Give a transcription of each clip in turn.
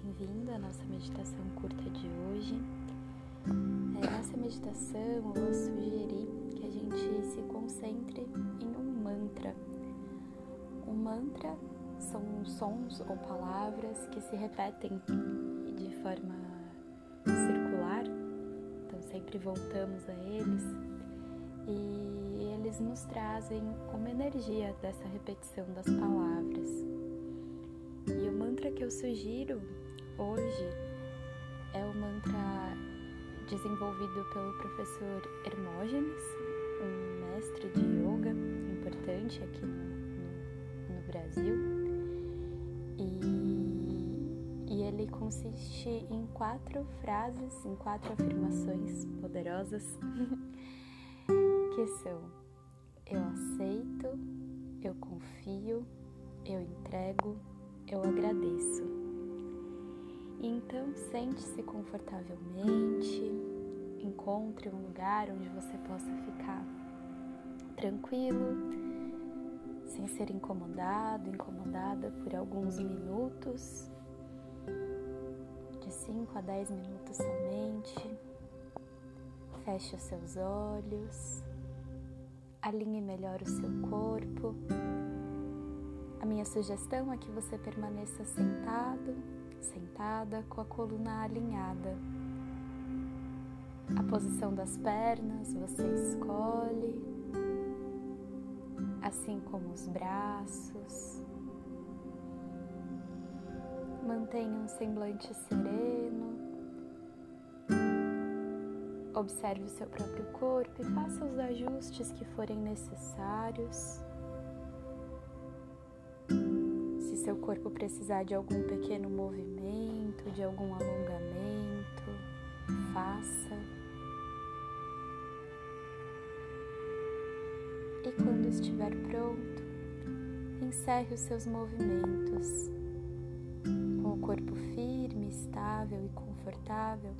bem-vindo à nossa meditação curta de hoje. É, nessa meditação eu vou sugerir que a gente se concentre em um mantra. Um mantra são sons ou palavras que se repetem de forma circular, então sempre voltamos a eles e eles nos trazem uma energia dessa repetição das palavras. Mantra que eu sugiro hoje é o mantra desenvolvido pelo professor Hermógenes, um mestre de yoga importante aqui no, no, no Brasil. E, e ele consiste em quatro frases, em quatro afirmações poderosas, que são: Eu aceito, eu confio, eu entrego, eu agradeço. Então, sente-se confortavelmente, encontre um lugar onde você possa ficar tranquilo, sem ser incomodado, incomodada por alguns minutos, de 5 a 10 minutos somente. Feche os seus olhos, alinhe melhor o seu corpo. Minha sugestão é que você permaneça sentado, sentada, com a coluna alinhada. A posição das pernas você escolhe, assim como os braços. Mantenha um semblante sereno. Observe o seu próprio corpo e faça os ajustes que forem necessários. Seu corpo precisar de algum pequeno movimento, de algum alongamento, faça. E quando estiver pronto, encerre os seus movimentos. Com o corpo firme, estável e confortável,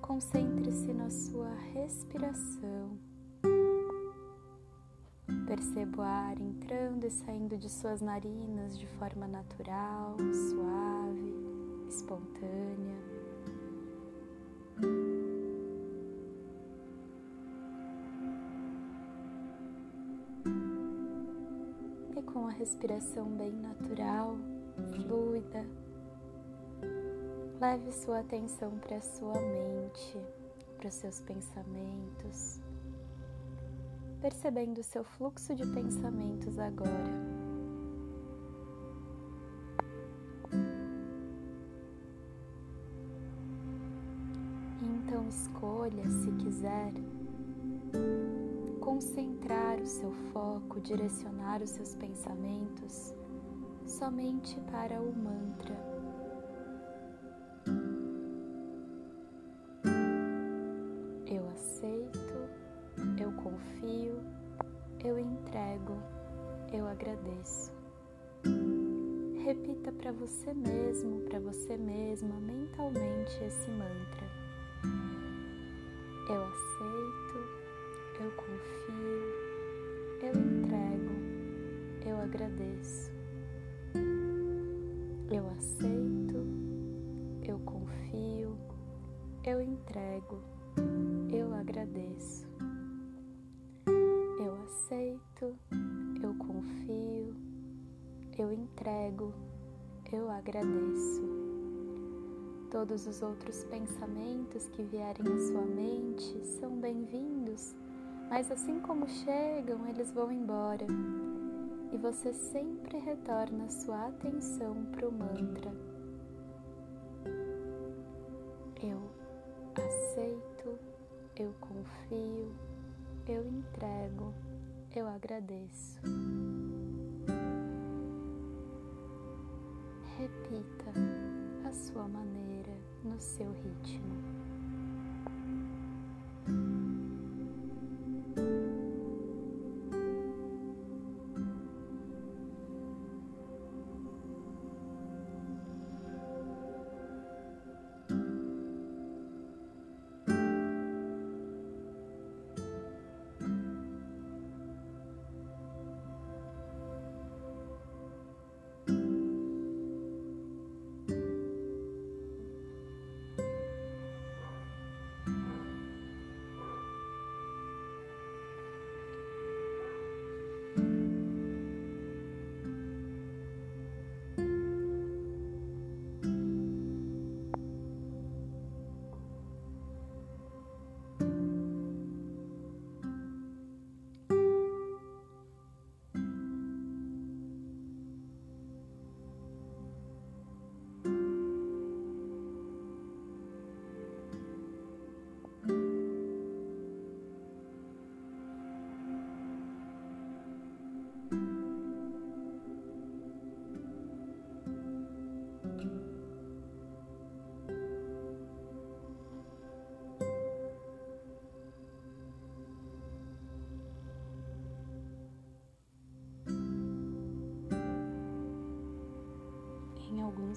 concentre-se na sua respiração. Perceba o ar entrando e saindo de suas narinas de forma natural, suave, espontânea. E com a respiração bem natural, fluida, leve sua atenção para sua mente, para os seus pensamentos, percebendo seu fluxo de pensamentos agora. Então escolha, se quiser, concentrar o seu foco, direcionar os seus pensamentos somente para o mantra. Repita para você mesmo, para você mesma mentalmente esse mantra. Eu aceito, eu confio, eu entrego, eu agradeço. Eu aceito, eu confio, eu entrego, eu agradeço. Eu aceito, eu confio, eu entrego, eu agradeço. Todos os outros pensamentos que vierem à sua mente são bem-vindos, mas assim como chegam, eles vão embora e você sempre retorna sua atenção para o mantra. Eu aceito, eu confio, eu entrego, eu agradeço. Repita a sua maneira, no seu ritmo.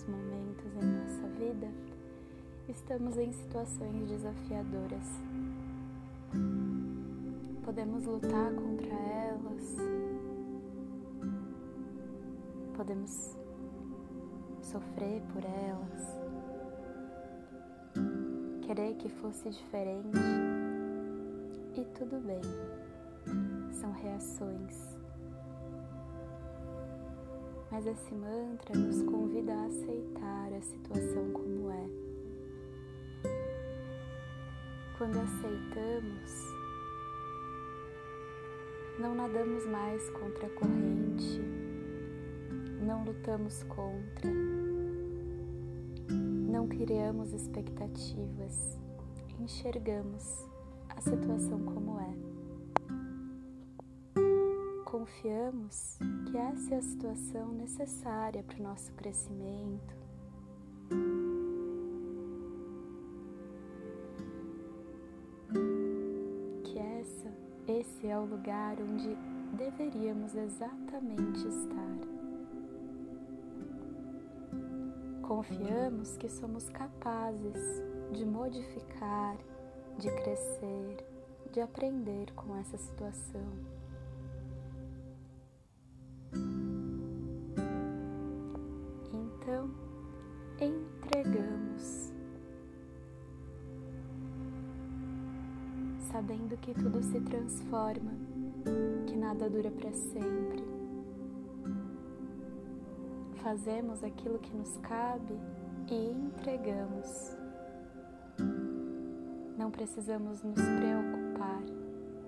Momentos em nossa vida, estamos em situações desafiadoras. Podemos lutar contra elas, podemos sofrer por elas, querer que fosse diferente e tudo bem, são reações. Mas esse mantra nos convida a aceitar a situação como é. Quando aceitamos, não nadamos mais contra a corrente, não lutamos contra, não criamos expectativas, enxergamos a situação como é. Confiamos que essa é a situação necessária para o nosso crescimento. Que essa, esse é o lugar onde deveríamos exatamente estar. Confiamos que somos capazes de modificar, de crescer, de aprender com essa situação. Entregamos, sabendo que tudo se transforma, que nada dura para sempre. Fazemos aquilo que nos cabe e entregamos. Não precisamos nos preocupar,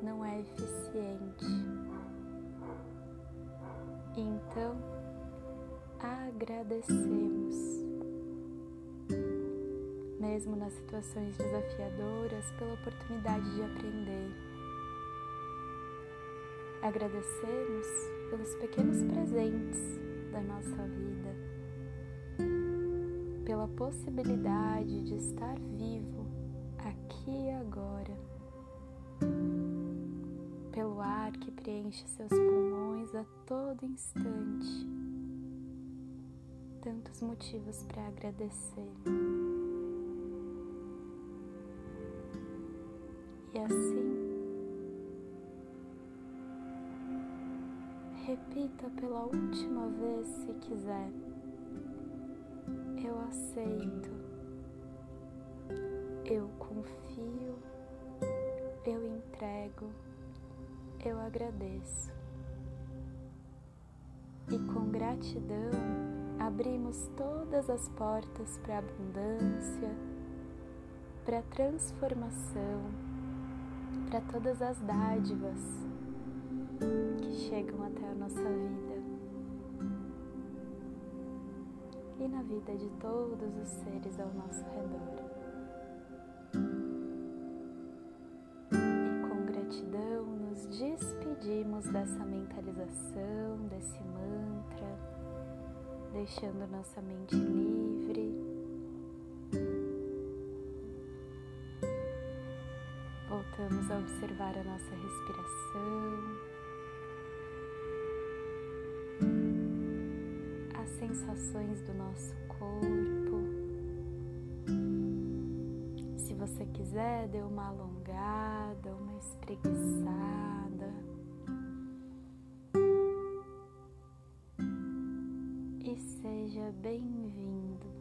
não é eficiente. Então, agradecemos mesmo nas situações desafiadoras, pela oportunidade de aprender. Agradecemos pelos pequenos presentes da nossa vida, pela possibilidade de estar vivo aqui e agora, pelo ar que preenche seus pulmões a todo instante. Tantos motivos para agradecer. E assim, repita pela última vez se quiser. Eu aceito, eu confio, eu entrego, eu agradeço. E com gratidão abrimos todas as portas para abundância, para transformação para todas as dádivas que chegam até a nossa vida e na vida de todos os seres ao nosso redor. E com gratidão nos despedimos dessa mentalização, desse mantra, deixando nossa mente livre Voltamos a observar a nossa respiração, as sensações do nosso corpo. Se você quiser, dê uma alongada, uma espreguiçada. E seja bem-vindo.